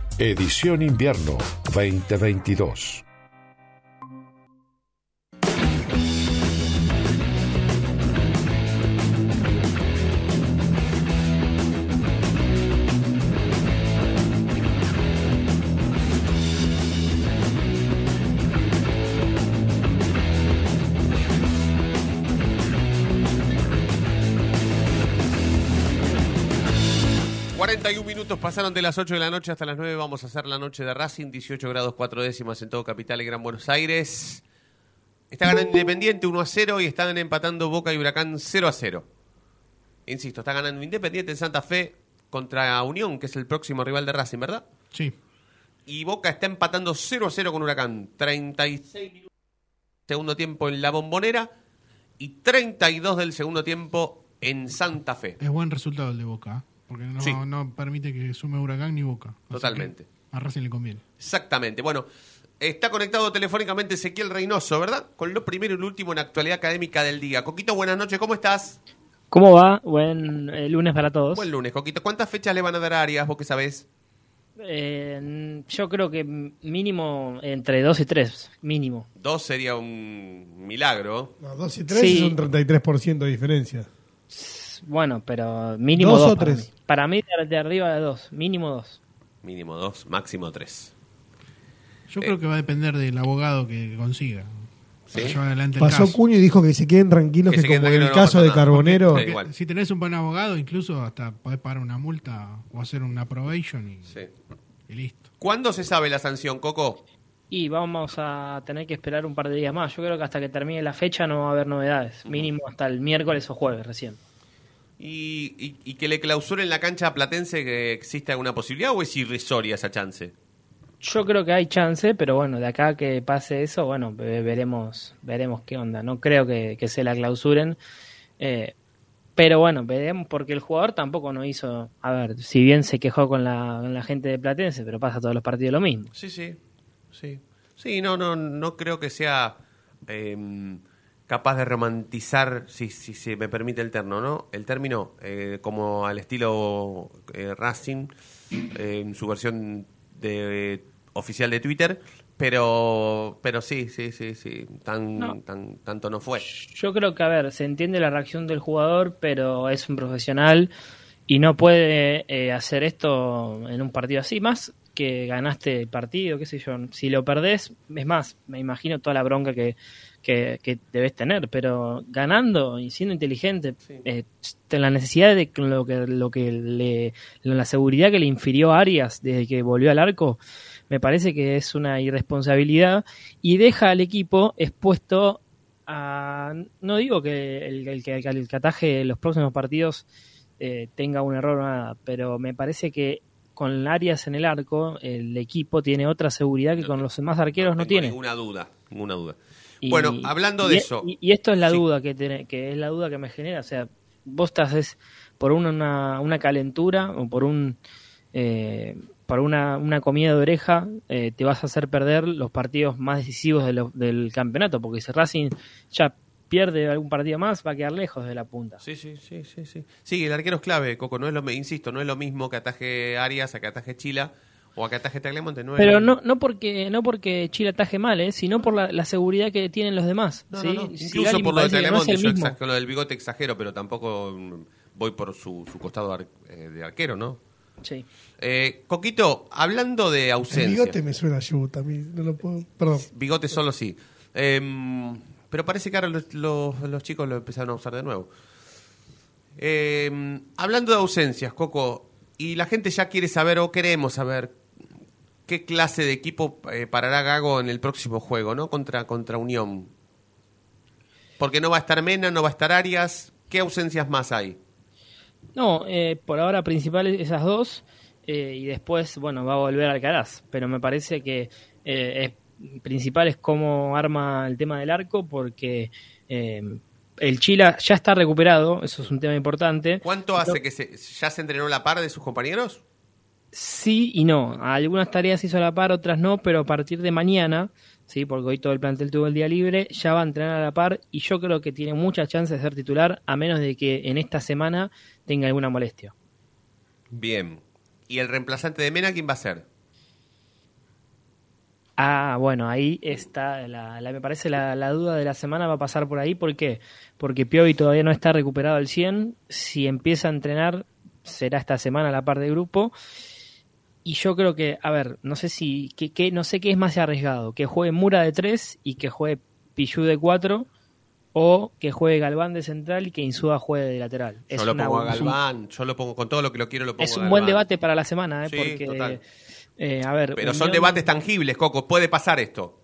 Speaker 7: Edición Invierno 2022.
Speaker 2: 41 minutos pasaron de las 8 de la noche hasta las 9. Vamos a hacer la noche de Racing. 18 grados 4 décimas en todo Capital y Gran Buenos Aires. Está ganando Independiente 1 a 0 y están empatando Boca y Huracán 0 a 0. Insisto, está ganando Independiente en Santa Fe contra Unión, que es el próximo rival de Racing, ¿verdad?
Speaker 4: Sí.
Speaker 2: Y Boca está empatando 0 a 0 con Huracán. 36 minutos del segundo tiempo en la bombonera y 32 del segundo tiempo en Santa Fe.
Speaker 4: Es buen resultado el de Boca, ¿eh? Porque no,
Speaker 2: Sí.
Speaker 4: no permite que sume Huracán ni Boca.
Speaker 2: Totalmente.
Speaker 4: A Racing le conviene.
Speaker 2: Exactamente. Bueno, está conectado telefónicamente Ezequiel Reynoso, ¿verdad? Con lo primero y lo último en actualidad académica del día. Coquito, buenas noches, ¿cómo estás?
Speaker 8: ¿Cómo va? Buen eh, lunes para todos.
Speaker 2: Buen lunes, Coquito. ¿Cuántas fechas le van a dar a Arias, vos que sabés?
Speaker 8: Eh, yo creo que mínimo entre dos y tres, mínimo.
Speaker 2: Dos sería un milagro.
Speaker 3: No, 2 y 3
Speaker 8: Sí.
Speaker 3: es un 33% de diferencia.
Speaker 8: Bueno, pero mínimo
Speaker 3: ¿Dos
Speaker 8: dos.
Speaker 3: o
Speaker 8: para
Speaker 3: tres?
Speaker 8: mí. Para mí de, de arriba de dos, mínimo dos.
Speaker 2: Mínimo dos, máximo tres.
Speaker 4: Yo
Speaker 2: Eh.
Speaker 4: creo que va a depender del abogado que consiga.
Speaker 2: ¿sí?
Speaker 4: Lleva adelante el
Speaker 3: Pasó
Speaker 4: caso.
Speaker 3: Cuño y dijo que se queden tranquilos
Speaker 2: Que
Speaker 3: como en el
Speaker 2: no
Speaker 3: caso de
Speaker 2: nada.
Speaker 3: Carbonero,
Speaker 2: igual.
Speaker 4: Si tenés un buen abogado, incluso hasta podés pagar una multa o hacer una probation y,
Speaker 2: Sí.
Speaker 4: y listo.
Speaker 2: ¿Cuándo se sabe la sanción, Coco?
Speaker 8: Y vamos a tener que esperar un par de días más. Yo creo que hasta que termine la fecha no va a haber novedades. Mínimo hasta el miércoles o jueves recién.
Speaker 2: Y, y- y que le clausuren la cancha a Platense, que ¿existe alguna posibilidad o es irrisoria esa chance?
Speaker 8: Yo creo que hay chance, pero bueno, de acá que pase eso, bueno, ve- veremos veremos qué onda. No creo que, que se la clausuren. Eh, pero bueno, veremos, porque el jugador tampoco no hizo. A ver, si bien se quejó con la, con la gente de Platense, pero pasa todos los partidos lo mismo.
Speaker 2: Sí, sí, sí. Sí, no, no, no creo que sea em, capaz de romantizar, si, si se me permite el terno, ¿no? El término, eh, como al estilo eh, Racing, eh, en su versión de, oficial de Twitter, pero, pero sí, sí, sí, sí, tan,
Speaker 8: No.
Speaker 2: tan, tanto no fue.
Speaker 8: Yo creo que, a ver, se entiende la reacción del jugador, pero es un profesional y no puede eh, hacer esto en un partido así. Más que ganaste el partido, qué sé yo. Si lo perdés, es más, me imagino toda la bronca que, que, que debes tener, pero ganando y siendo inteligente, eh, la necesidad de lo que, lo que le, la seguridad que le infirió Arias desde que volvió al arco, me parece que es una irresponsabilidad y deja al equipo expuesto a, no digo que el, el que el que ataje los próximos partidos eh, tenga un error o nada, pero me parece que con Arias en el arco, el equipo tiene otra seguridad que con los demás arqueros no,
Speaker 2: tengo
Speaker 8: tiene.
Speaker 2: Ninguna duda, ninguna duda.
Speaker 8: Y-
Speaker 2: bueno, hablando de
Speaker 8: y-
Speaker 2: eso,
Speaker 8: Y, y esto es la
Speaker 2: Sí.
Speaker 8: duda que, que es la duda que me genera. O sea, vos estás es por una, una calentura o por un eh, por una, una comida de oreja, eh, te vas a hacer perder los partidos más decisivos de lo- del campeonato, porque si Racing ya pierde algún partido más, va a quedar lejos de la punta.
Speaker 2: Sí, sí, sí, sí, sí. Sí, el arquero es clave, Coco. No es lo, insisto, no es lo mismo que ataje Arias, a que ataje Chila o a que ataje es
Speaker 8: Pero no, no porque no porque Chile ataje mal, ¿eh? sino por la, la seguridad que tienen los demás.
Speaker 2: No,
Speaker 8: ¿sí?
Speaker 2: no, Incluso por lo de
Speaker 8: el
Speaker 2: yo
Speaker 8: mismo.
Speaker 2: exa- con lo del bigote exagero, pero tampoco mm, voy por su, su costado ar- eh, de arquero, ¿no?
Speaker 8: Sí.
Speaker 2: Eh, Coquito, hablando de
Speaker 3: el
Speaker 2: ausencia.
Speaker 3: bigote me suena a mí no lo puedo. Perdón.
Speaker 2: Bigote solo sí. Em, pero parece que ahora los, los- los chicos lo empezaron a usar de nuevo. Em, hablando de ausencias, Coco, y la gente ya quiere saber o queremos saber qué clase de equipo eh, parará Gago en el próximo juego, ¿no? Contra, contra Unión. Porque no va a estar Mena, no va a estar Arias. ¿Qué ausencias más hay?
Speaker 8: No, eh, por ahora principales esas dos eh, y después, bueno, va a volver Alcaraz, pero me parece que eh, es, principal es cómo arma el tema del arco porque el Chila ya está recuperado, eso es un tema importante.
Speaker 2: ¿Cuánto hace que se, ya se entrenó la par de sus compañeros?
Speaker 8: Sí y no. Algunas tareas hizo a la par, otras no, pero a partir de mañana, sí, porque hoy todo el plantel tuvo el día libre, ya va a entrenar a la par y yo creo que tiene muchas chances de ser titular, a menos de que en esta semana tenga alguna molestia.
Speaker 2: Bien. ¿Y el reemplazante de Mena quién va a ser?
Speaker 8: Ah, bueno, ahí está, la, la- me parece la, la duda de la semana va a pasar por ahí. ¿Por qué? Porque Piovi todavía no está recuperado al 100. Si empieza a entrenar, será esta semana a la par de grupo. Y yo creo que, a ver, no sé si, que, que- no sé qué es más arriesgado, que juegue Mura de 3 y que juegue Pichu de 4 o que juegue Galván de central y que Insúa juegue de lateral.
Speaker 2: Yo
Speaker 8: Es
Speaker 2: lo
Speaker 8: una-
Speaker 2: pongo a
Speaker 8: un-
Speaker 2: Galván, yo lo pongo con todo lo que lo quiero, lo pongo
Speaker 8: es
Speaker 2: a
Speaker 8: un buen debate para la semana, ¿eh?
Speaker 2: Sí,
Speaker 8: porque,
Speaker 2: total.
Speaker 8: eh, a ver,
Speaker 2: Pero son
Speaker 8: Unión-
Speaker 2: debates tangibles, Coco, puede pasar esto.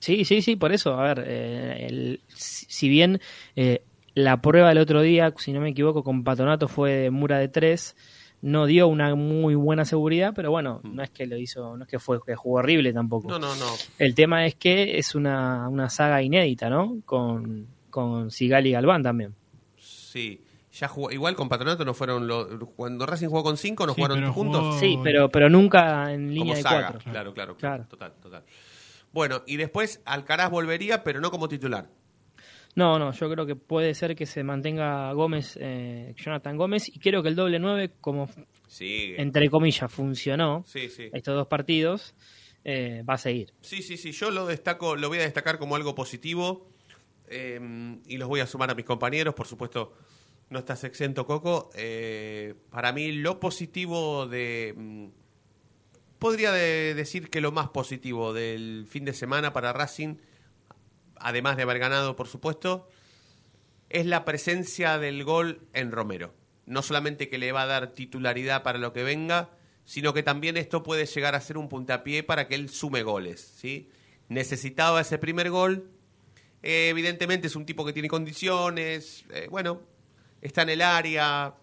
Speaker 8: Sí, sí, sí, por eso. A ver, eh, el- si si bien eh, la prueba del otro día, si no me equivoco, con Patonato fue de Mura de 3, no dio una muy buena seguridad, pero bueno, no es que lo hizo, no es que fue que jugó horrible tampoco.
Speaker 2: Mm. No, no, no.
Speaker 8: El tema es que es una, una saga inédita, ¿no? Con, con Sigali y Galván también.
Speaker 2: Sí. Ya jugó, igual con Patronato no fueron los, cuando Racing jugó con cinco no
Speaker 4: Sí,
Speaker 2: jugaron juntos.
Speaker 4: jugó-
Speaker 8: Sí, pero, pero nunca en
Speaker 2: Como
Speaker 8: línea de
Speaker 2: saga,
Speaker 8: cuatro.
Speaker 2: claro, claro,
Speaker 8: Claro.
Speaker 2: claro, total, total. Bueno, y después Alcaraz volvería, pero no como titular.
Speaker 8: No, no, yo creo que puede ser que se mantenga Gómez, eh, Jonathan Gómez, y creo que el doble 9, como entre comillas, funcionó
Speaker 2: Sí, sí.
Speaker 8: estos dos partidos, eh, va a seguir.
Speaker 2: Sí, sí, sí, yo lo destaco, lo voy a destacar como algo positivo eh, y los voy a sumar a mis compañeros, por supuesto, no estás exento, Coco. Eh, para mí lo positivo de... mm, Podría de- decir que lo más positivo del fin de semana para Racing, además de haber ganado, por supuesto, es la presencia del gol en Romero. No solamente que le va a dar titularidad para lo que venga, sino que también esto puede llegar a ser un puntapié para que él sume goles. ¿sí? Necesitaba ese primer gol. Eh, evidentemente es un tipo que tiene condiciones. eh, bueno, está en el área.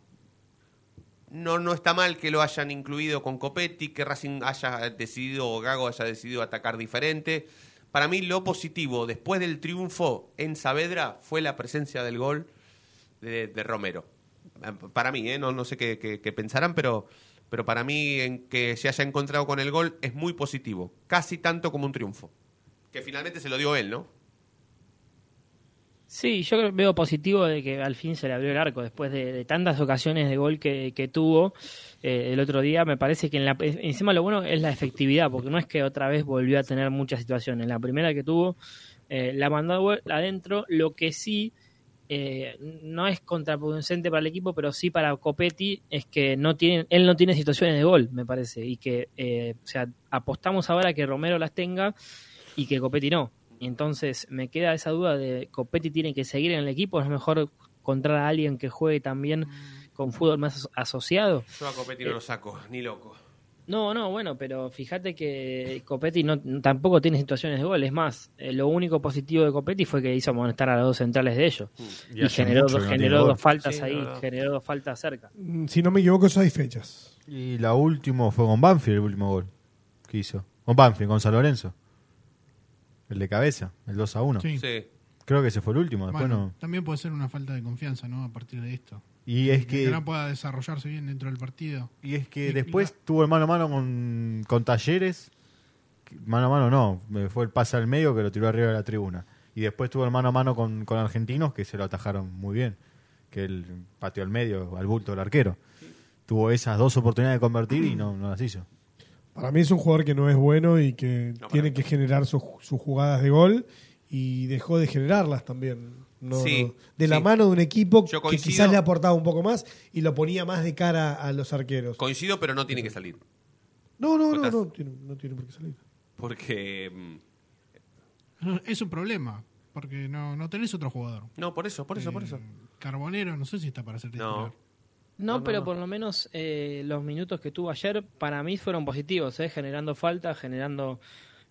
Speaker 2: No, no está mal que lo hayan incluido con Copetti, que Racing haya decidido, o Gago haya decidido atacar diferente. Para mí lo positivo después del triunfo en Saavedra fue la presencia del gol de, de Romero. Para mí, ¿eh? no, no sé qué, qué- qué pensarán, pero, pero para mí en que se haya encontrado con el gol es muy positivo. Casi tanto como un triunfo. Que finalmente se lo dio él, ¿no?
Speaker 8: Sí, yo veo positivo de que al fin se le abrió el arco después de, tantas ocasiones de gol que, tuvo eh, el otro día. Me parece que en la, encima lo bueno es la efectividad, porque no es que otra vez volvió a tener muchas situaciones. La primera que tuvo eh, la mandó adentro, lo que sí eh, no es contraproducente para el equipo, pero sí para Copetti es que no tiene, él no tiene situaciones de gol, me parece, y que eh, o sea, apostamos ahora a que Romero las tenga y que Copetti no. Entonces me queda esa duda de Copetti tiene que seguir en el equipo, es mejor encontrar a alguien que juegue también con fútbol más aso- asociado.
Speaker 2: Yo a Copetti no lo saco, ni loco.
Speaker 8: No, no, bueno, pero fíjate que Copetti no, tampoco tiene situaciones de gol. Es más, eh, lo único positivo de Copetti fue que hizo amonestar a los dos centrales de ellos.
Speaker 5: Y
Speaker 8: Y, generó,
Speaker 5: mucho
Speaker 8: dos, generó dos faltas
Speaker 2: Sí,
Speaker 8: ahí, generó dos faltas cerca.
Speaker 3: Mm, Si no me equivoco, seis fechas.
Speaker 5: Y la última fue con Banfield, el último gol que hizo. Con Banfield, con San Lorenzo. El de cabeza, el 2 a 1.
Speaker 4: Sí.
Speaker 2: Sí.
Speaker 5: Creo que ese fue el último, después
Speaker 4: Bueno,
Speaker 5: no.
Speaker 4: También puede ser una falta de confianza, ¿no? A partir de esto.
Speaker 5: Y es
Speaker 4: que
Speaker 5: que,
Speaker 4: no pueda desarrollarse bien dentro del partido.
Speaker 5: y es que
Speaker 4: Y-
Speaker 5: después tuvo el mano a mano con, con Talleres. Mano a mano no, me fue el pase al medio que lo tiró arriba de la tribuna. Y después tuvo el mano a mano con, con Argentinos que se lo atajaron muy bien. Que él pateó al medio, al bulto del arquero. Tuvo esas dos oportunidades de convertir y no, no las hizo.
Speaker 3: Para mí es un jugador que no es bueno y que
Speaker 2: No,
Speaker 3: tiene que generar sus, sus jugadas de gol y dejó de generarlas también. No,
Speaker 2: Sí,
Speaker 3: no. de la
Speaker 2: sí.
Speaker 3: mano de un equipo
Speaker 2: Yo
Speaker 3: que quizás le aportaba un poco más y lo ponía más de cara a los arqueros.
Speaker 2: Coincido, pero no tiene que salir.
Speaker 3: No, no, no, no, tiene, no tiene por qué salir.
Speaker 2: Porque.
Speaker 4: Es un problema, porque no, no tenés otro jugador.
Speaker 2: No, por eso, por eso, por
Speaker 4: Eh,
Speaker 2: eso.
Speaker 4: Carbonero, no sé si está para ser titular.
Speaker 2: No.
Speaker 8: No, pero
Speaker 2: no.
Speaker 8: por lo menos eh, los minutos que tuvo ayer para mí fueron positivos, ¿eh? generando falta, generando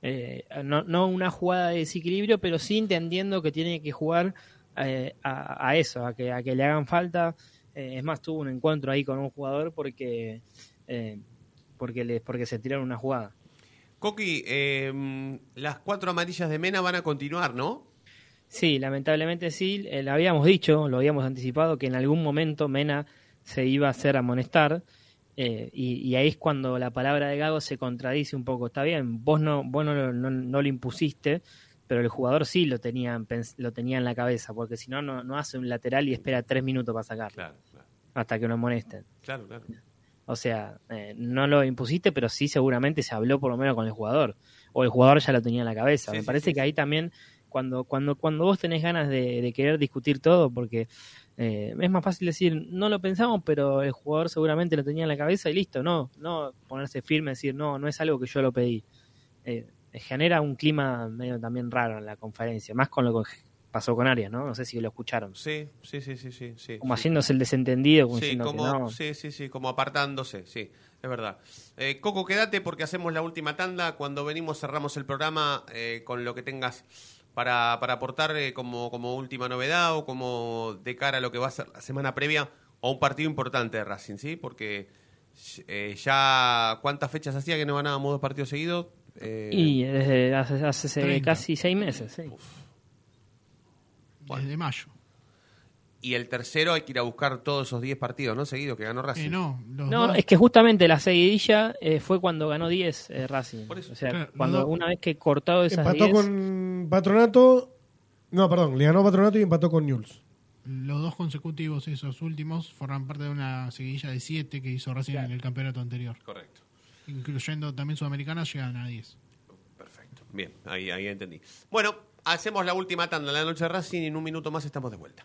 Speaker 8: eh, no, no una jugada de desequilibrio, pero sí entendiendo que tiene que jugar eh, a, a eso, a que, a que le hagan falta. Es más, tuvo un encuentro ahí con un jugador porque, porque, le, porque se tiraron una jugada.
Speaker 2: Coqui, mm, las cuatro amarillas de Mena van a continuar, ¿no?
Speaker 8: Sí, lamentablemente sí. lo habíamos dicho, lo habíamos anticipado, que en algún momento Mena se iba a hacer amonestar. eh, y, y ahí es cuando la palabra de Gago se contradice un poco. Está bien, vos no, vos no, lo- no, no lo impusiste, pero el jugador sí lo tenía, lo tenía en la cabeza, porque si no, no no hace un lateral y espera tres minutos para sacarlo,
Speaker 2: Claro, claro,
Speaker 8: hasta que lo amonesten.
Speaker 2: claro. claro.
Speaker 8: O sea, eh, no lo impusiste, pero sí seguramente se habló por lo menos con el jugador. O el jugador ya lo tenía en la cabeza.
Speaker 2: Sí,
Speaker 8: Me
Speaker 2: sí,
Speaker 8: parece
Speaker 2: sí,
Speaker 8: que ahí también, cuando, cuando, cuando vos tenés ganas de, de querer discutir todo, porque eh, es más fácil decir, no lo pensamos, pero el jugador seguramente lo tenía en la cabeza y listo. No, no ponerse firme, decir, no, no es algo que yo lo pedí. Eh, genera un clima medio también raro en la conferencia, más con lo que pasó con Arias, ¿no? No sé si lo escucharon.
Speaker 2: Sí, sí, sí, sí, sí. sí
Speaker 8: Como
Speaker 2: sí.
Speaker 8: haciéndose el desentendido, como
Speaker 2: Sí, como,
Speaker 8: no.
Speaker 2: sí, sí, sí, como apartándose, sí, es verdad. Eh, Coco, quédate porque hacemos la última tanda. Cuando venimos cerramos el programa eh, con lo que tengas para, para aportar eh, como, como última novedad o como de cara a lo que va a ser la semana previa o un partido importante de Racing, ¿sí? Porque eh, ya, ¿cuántas fechas hacía que no ganábamos dos partidos seguidos? Eh,
Speaker 8: Y desde hace, hace casi seis meses, sí.
Speaker 2: Bueno.
Speaker 4: Desde mayo.
Speaker 2: y el tercero hay que ir a buscar todos esos 10 partidos, ¿no? Seguidos que ganó Racing.
Speaker 4: Eh, no, los
Speaker 8: No,
Speaker 4: dos-
Speaker 8: es que justamente la seguidilla eh, fue cuando ganó 10 eh, Racing.
Speaker 2: Por eso.
Speaker 8: O sea,
Speaker 4: Claro,
Speaker 8: cuando
Speaker 4: dos-
Speaker 8: una vez que cortó esas
Speaker 3: Empató
Speaker 8: 10...
Speaker 3: con Patronato. No, perdón, le ganó Patronato y empató con Newell's.
Speaker 4: Los dos consecutivos, esos últimos, forman parte de una seguidilla de siete que hizo Racing en el campeonato anterior.
Speaker 2: Correcto.
Speaker 4: Incluyendo también Sudamericana, llegan a 10.
Speaker 2: Perfecto. Bien, ahí, ahí entendí. Bueno, hacemos la última tanda de la noche de Racing y en un minuto más estamos de vuelta.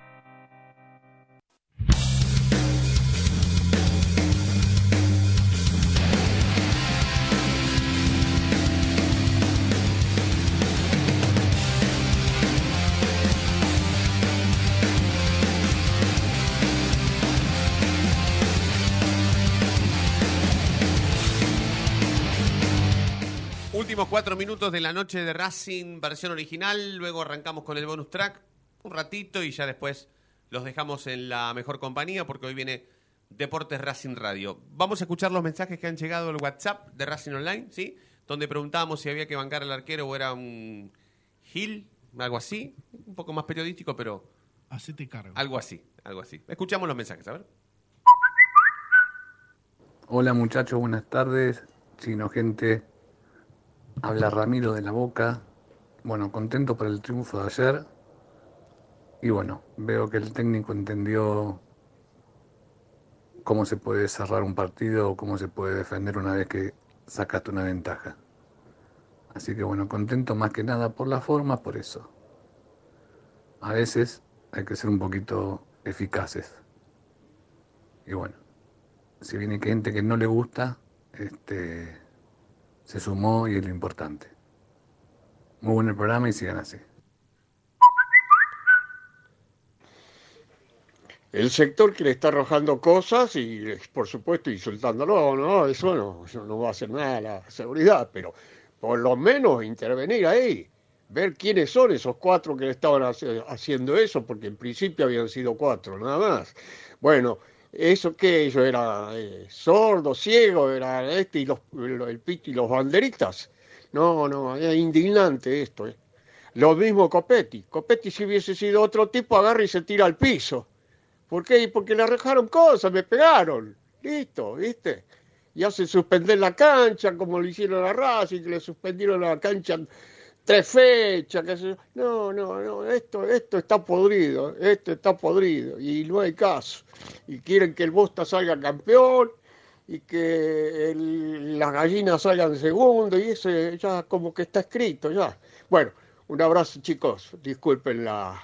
Speaker 2: Minutos de la noche de Racing, versión original. Luego arrancamos con el bonus track un ratito y ya después los dejamos en la mejor compañía porque hoy viene Deportes Racing Radio. Vamos a escuchar los mensajes que han llegado al WhatsApp de Racing Online, ¿sí? Donde preguntábamos si había que bancar al arquero o era un Gil, algo así. Un poco más periodístico, pero
Speaker 4: Hacete cargo.
Speaker 2: algo así, algo así. Escuchamos los mensajes, a ver.
Speaker 9: Hola muchachos, buenas tardes. Chino gente, habla Ramiro de la Boca. Bueno, contento por el triunfo de ayer. Y bueno, veo que el técnico entendió cómo se puede cerrar un partido o cómo se puede defender una vez que sacaste una ventaja. Así que bueno, contento más que nada por la forma, por eso. A veces hay que ser un poquito eficaces. Y bueno, si viene gente que no le gusta, este, se sumó y es lo importante. Muy buen el programa y sigan así.
Speaker 10: el sector que le está arrojando cosas y por supuesto insultándolo, no, eso no, eso no va a hacer nada a la seguridad, pero por lo menos intervenir ahí, ver quiénes son esos cuatro que le estaban haciendo eso, porque en principio habían sido cuatro, nada más. Bueno, eso que ellos eran eh, sordos, ciegos, era este y los, el, pito y los banderitas. No, no, es indignante esto. eh. Lo mismo Copetti. Copetti si hubiese sido otro tipo agarra y se tira al piso. ¿Por qué? Porque le arrojaron cosas, me pegaron. Listo, ¿viste? Y hacen suspender la cancha, como lo hicieron a Racing, le suspendieron la cancha tres fechas. qué sé yo. No, no, no, esto, esto está podrido, esto está podrido, y no hay caso. Y quieren que el Bosta salga campeón, y que las gallinas salgan segundo, y eso ya como que está escrito, ya. Bueno, un abrazo chicos, disculpen la,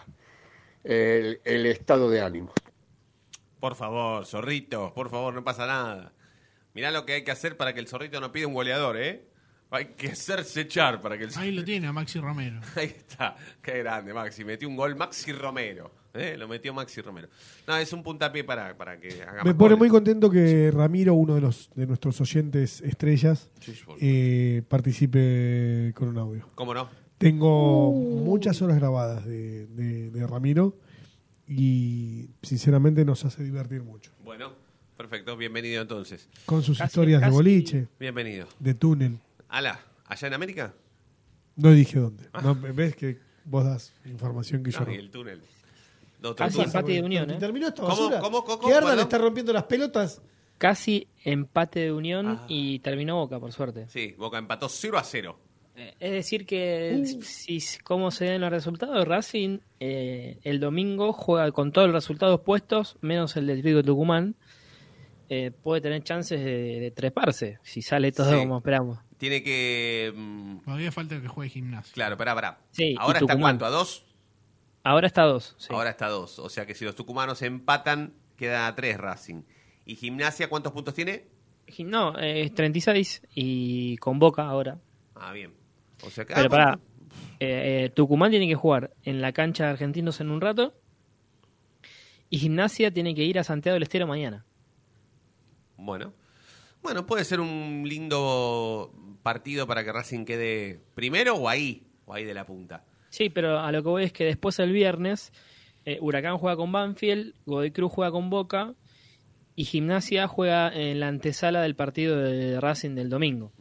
Speaker 10: el- el estado de ánimo.
Speaker 2: Por favor, zorrito, por favor, no pasa nada. Mirá lo que hay que hacer para que el zorrito no pida un goleador, ¿eh? Hay que hacerse echar para que el
Speaker 4: Ahí lo tiene a Maxi Romero.
Speaker 2: Ahí está, qué grande Maxi. Metió un gol Maxi Romero. ¿eh? Lo metió Maxi Romero. No, es un puntapié para, para que haga
Speaker 3: Me pone
Speaker 2: goles.
Speaker 3: muy contento que Ramiro, uno de los de nuestros oyentes estrellas,
Speaker 2: Sí,
Speaker 3: eh, participe con un audio.
Speaker 2: ¿Cómo no?
Speaker 3: Tengo muchas horas grabadas de, de- de Ramiro y sinceramente nos hace divertir mucho.
Speaker 2: Bueno, perfecto. Bienvenido entonces.
Speaker 3: Con sus
Speaker 2: Casi-
Speaker 3: historias de boliche,
Speaker 2: Bienvenido.
Speaker 3: de túnel.
Speaker 2: Ala, ¿allá en América?
Speaker 3: No dije dónde.
Speaker 2: Ah.
Speaker 3: No, ves que vos das información que yo no.
Speaker 2: y el túnel.
Speaker 8: Casi empate de unión, ¿eh?
Speaker 3: ¿Terminó esta
Speaker 2: ¿Cómo,
Speaker 3: basura?
Speaker 2: cómo?
Speaker 3: ¿Que Arda le
Speaker 2: Perdón.
Speaker 3: está rompiendo las pelotas?
Speaker 8: Casi empate de unión
Speaker 2: Ah.
Speaker 8: y terminó Boca, por suerte.
Speaker 2: Sí, Boca empató 0 a 0.
Speaker 8: Eh, Es decir que si cómo se den los resultados, Racing eh, el domingo juega con todos los resultados puestos, menos el de Trigo Tucumán, eh, puede tener chances de, de treparse, si sale todo
Speaker 2: Sí.
Speaker 8: como esperamos.
Speaker 2: Tiene que. mm,
Speaker 4: Todavía falta que juegue gimnasio.
Speaker 2: claro, pará, pará.
Speaker 8: Sí,
Speaker 2: Ahora está cuánto, a 2.
Speaker 8: Ahora está a dos. sí.
Speaker 2: Ahora está a 2. O sea que si los tucumanos empatan, queda a 3 Racing. ¿Y Gimnasia cuántos puntos tiene?
Speaker 8: No, eh, es 36 y con Boca ahora.
Speaker 2: Ah, bien. O sea que.
Speaker 8: Pero
Speaker 2: ah,
Speaker 8: pará,
Speaker 2: bueno.
Speaker 8: eh, eh, Tucumán tiene que jugar en la cancha de Argentinos en un rato y Gimnasia tiene que ir a Santiago del Estero mañana.
Speaker 2: Bueno. Bueno, puede ser un lindo partido para que Racing quede primero o ahí, o ahí de la punta.
Speaker 8: Sí, pero a lo que voy es que después el viernes eh, Huracán juega con Banfield, Godoy Cruz juega con Boca y Gimnasia juega en la antesala del partido de Racing del domingo.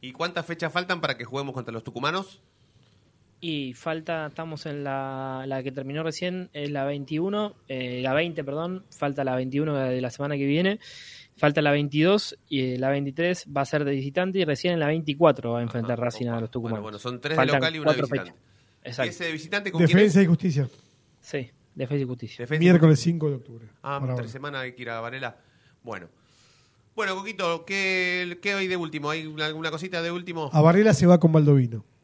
Speaker 2: ¿Y cuántas fechas faltan para que juguemos contra los tucumanos?
Speaker 8: Y falta, estamos en la, la que terminó recién, es la 21, eh, la 20, perdón, falta la 21 de la semana que viene, falta la 22 y eh, la 23 va a ser de visitante y recién en la 24 va a enfrentar Racing a los tucumanos.
Speaker 2: Bueno, bueno, son tres
Speaker 8: Faltan
Speaker 2: de local y una de
Speaker 8: cuatro
Speaker 2: visitante.
Speaker 8: fechas. Exacto.
Speaker 2: ¿Y ese de visitante con quién es?
Speaker 3: Defensa y justicia.
Speaker 8: Sí, defensa y justicia.
Speaker 2: Defensa
Speaker 3: Miércoles
Speaker 2: Justicia.
Speaker 3: 5 de octubre.
Speaker 2: Ah,
Speaker 3: Por
Speaker 2: entre
Speaker 3: ahora.
Speaker 2: semana hay que ir a Varela. Bueno. Bueno, Coquito, ¿qué, qué hay de último? ¿Hay una- alguna cosita de último?
Speaker 3: A Varela se va con Baldovino.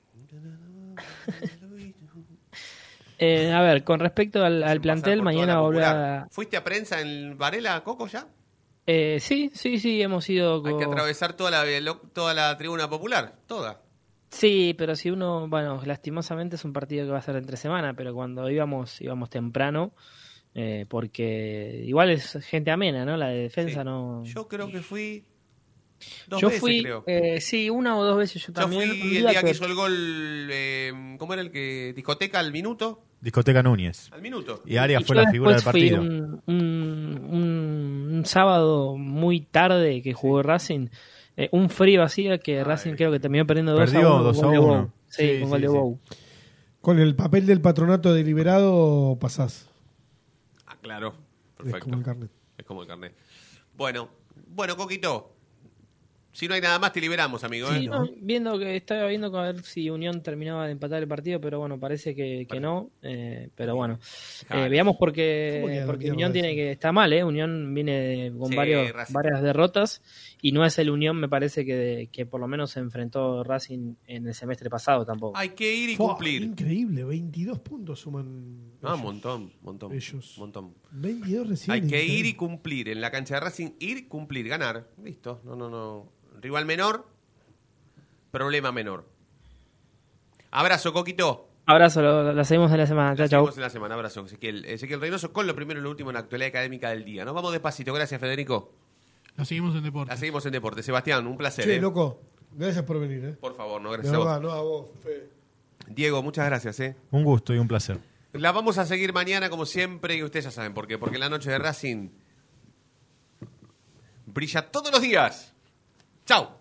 Speaker 8: Eh, a ver, con respecto al, al plantel, mañana volverá.
Speaker 2: popular. ¿Fuiste a prensa en Varela, Coco, ya?
Speaker 8: Eh, sí, sí, sí, hemos ido.
Speaker 2: Hay que atravesar toda la, toda la tribuna popular, toda.
Speaker 8: Sí, pero si uno, bueno, lastimosamente es un partido que va a ser entre semana, pero cuando íbamos, íbamos temprano, eh, porque igual es gente amena, ¿no? La de defensa
Speaker 2: Sí.
Speaker 8: no.
Speaker 2: Yo creo que fui dos
Speaker 8: Yo
Speaker 2: veces,
Speaker 8: fui,
Speaker 2: creo.
Speaker 8: eh, sí, una o dos veces yo
Speaker 2: Yo
Speaker 8: también.
Speaker 2: fui
Speaker 8: Un
Speaker 2: el
Speaker 8: día
Speaker 2: que- hizo el gol, eh, ¿cómo era el que? Discoteca al minuto.
Speaker 5: Discoteca Núñez.
Speaker 2: Al minuto.
Speaker 5: Y Arias
Speaker 8: y
Speaker 5: fue la figura del partido.
Speaker 8: Un, un- un- un sábado muy tarde que jugó Racing, eh, un frío hacía que Racing creo que terminó perdiendo 2
Speaker 5: Perdió
Speaker 8: a 1.
Speaker 5: 2 a 1.
Speaker 8: Sí,
Speaker 5: Sí,
Speaker 8: con
Speaker 5: sí,
Speaker 8: gol de
Speaker 5: sí.
Speaker 8: Bou.
Speaker 3: Con el papel del patronato deliberado pasás.
Speaker 2: Ah, claro.
Speaker 3: Es
Speaker 2: Perfecto.
Speaker 3: como el carnet.
Speaker 2: Es como el carnet. Bueno, bueno, Coquito. Si no hay nada más, te liberamos, amigo.
Speaker 8: Sí,
Speaker 2: ¿eh?
Speaker 8: no, viendo que estaba viendo a ver si Unión terminaba de empatar el partido, pero bueno, parece que, que no. eh, pero bueno. Eh, veamos
Speaker 3: ¿Cómo
Speaker 8: porque, porque Unión tiene que está mal, ¿eh? Unión viene con
Speaker 2: Sí,
Speaker 8: varios, varias derrotas y no es el Unión, me parece que, que por lo menos se enfrentó Racing en el semestre pasado tampoco.
Speaker 2: Hay que ir y
Speaker 3: Fua,
Speaker 2: cumplir.
Speaker 3: Increíble, 22 puntos suman.
Speaker 2: Ah,
Speaker 3: ellos.
Speaker 2: un montón, montón.
Speaker 3: Ellos.
Speaker 2: montón.
Speaker 3: 22 recién.
Speaker 2: Hay que ir y cumplir. En la cancha de Racing, ir, cumplir, ganar. Listo. No, no, no. Rival menor, problema menor. Abrazo, Coquito.
Speaker 8: Abrazo, lo- la seguimos en la semana. Chao, chao.
Speaker 2: Seguimos en la semana. Abrazo, Ezequiel. Ezequiel Reynoso con lo primero y lo último en la actualidad académica del día. Nos vamos despacito. Gracias, Federico.
Speaker 4: La seguimos en deporte.
Speaker 2: La seguimos en deporte. Sebastián, un placer.
Speaker 3: Che,
Speaker 2: ¿eh?
Speaker 3: loco, gracias por venir, ¿eh?
Speaker 2: Por favor, no,
Speaker 3: De
Speaker 2: gracias a
Speaker 3: verdad,
Speaker 2: vos.
Speaker 3: no a vos, Fede.
Speaker 2: Diego, muchas gracias. ¿eh?
Speaker 5: Un gusto y un placer.
Speaker 2: La vamos a seguir mañana como siempre y ustedes ya saben por qué. Porque la noche de Racing brilla todos los días. Chao.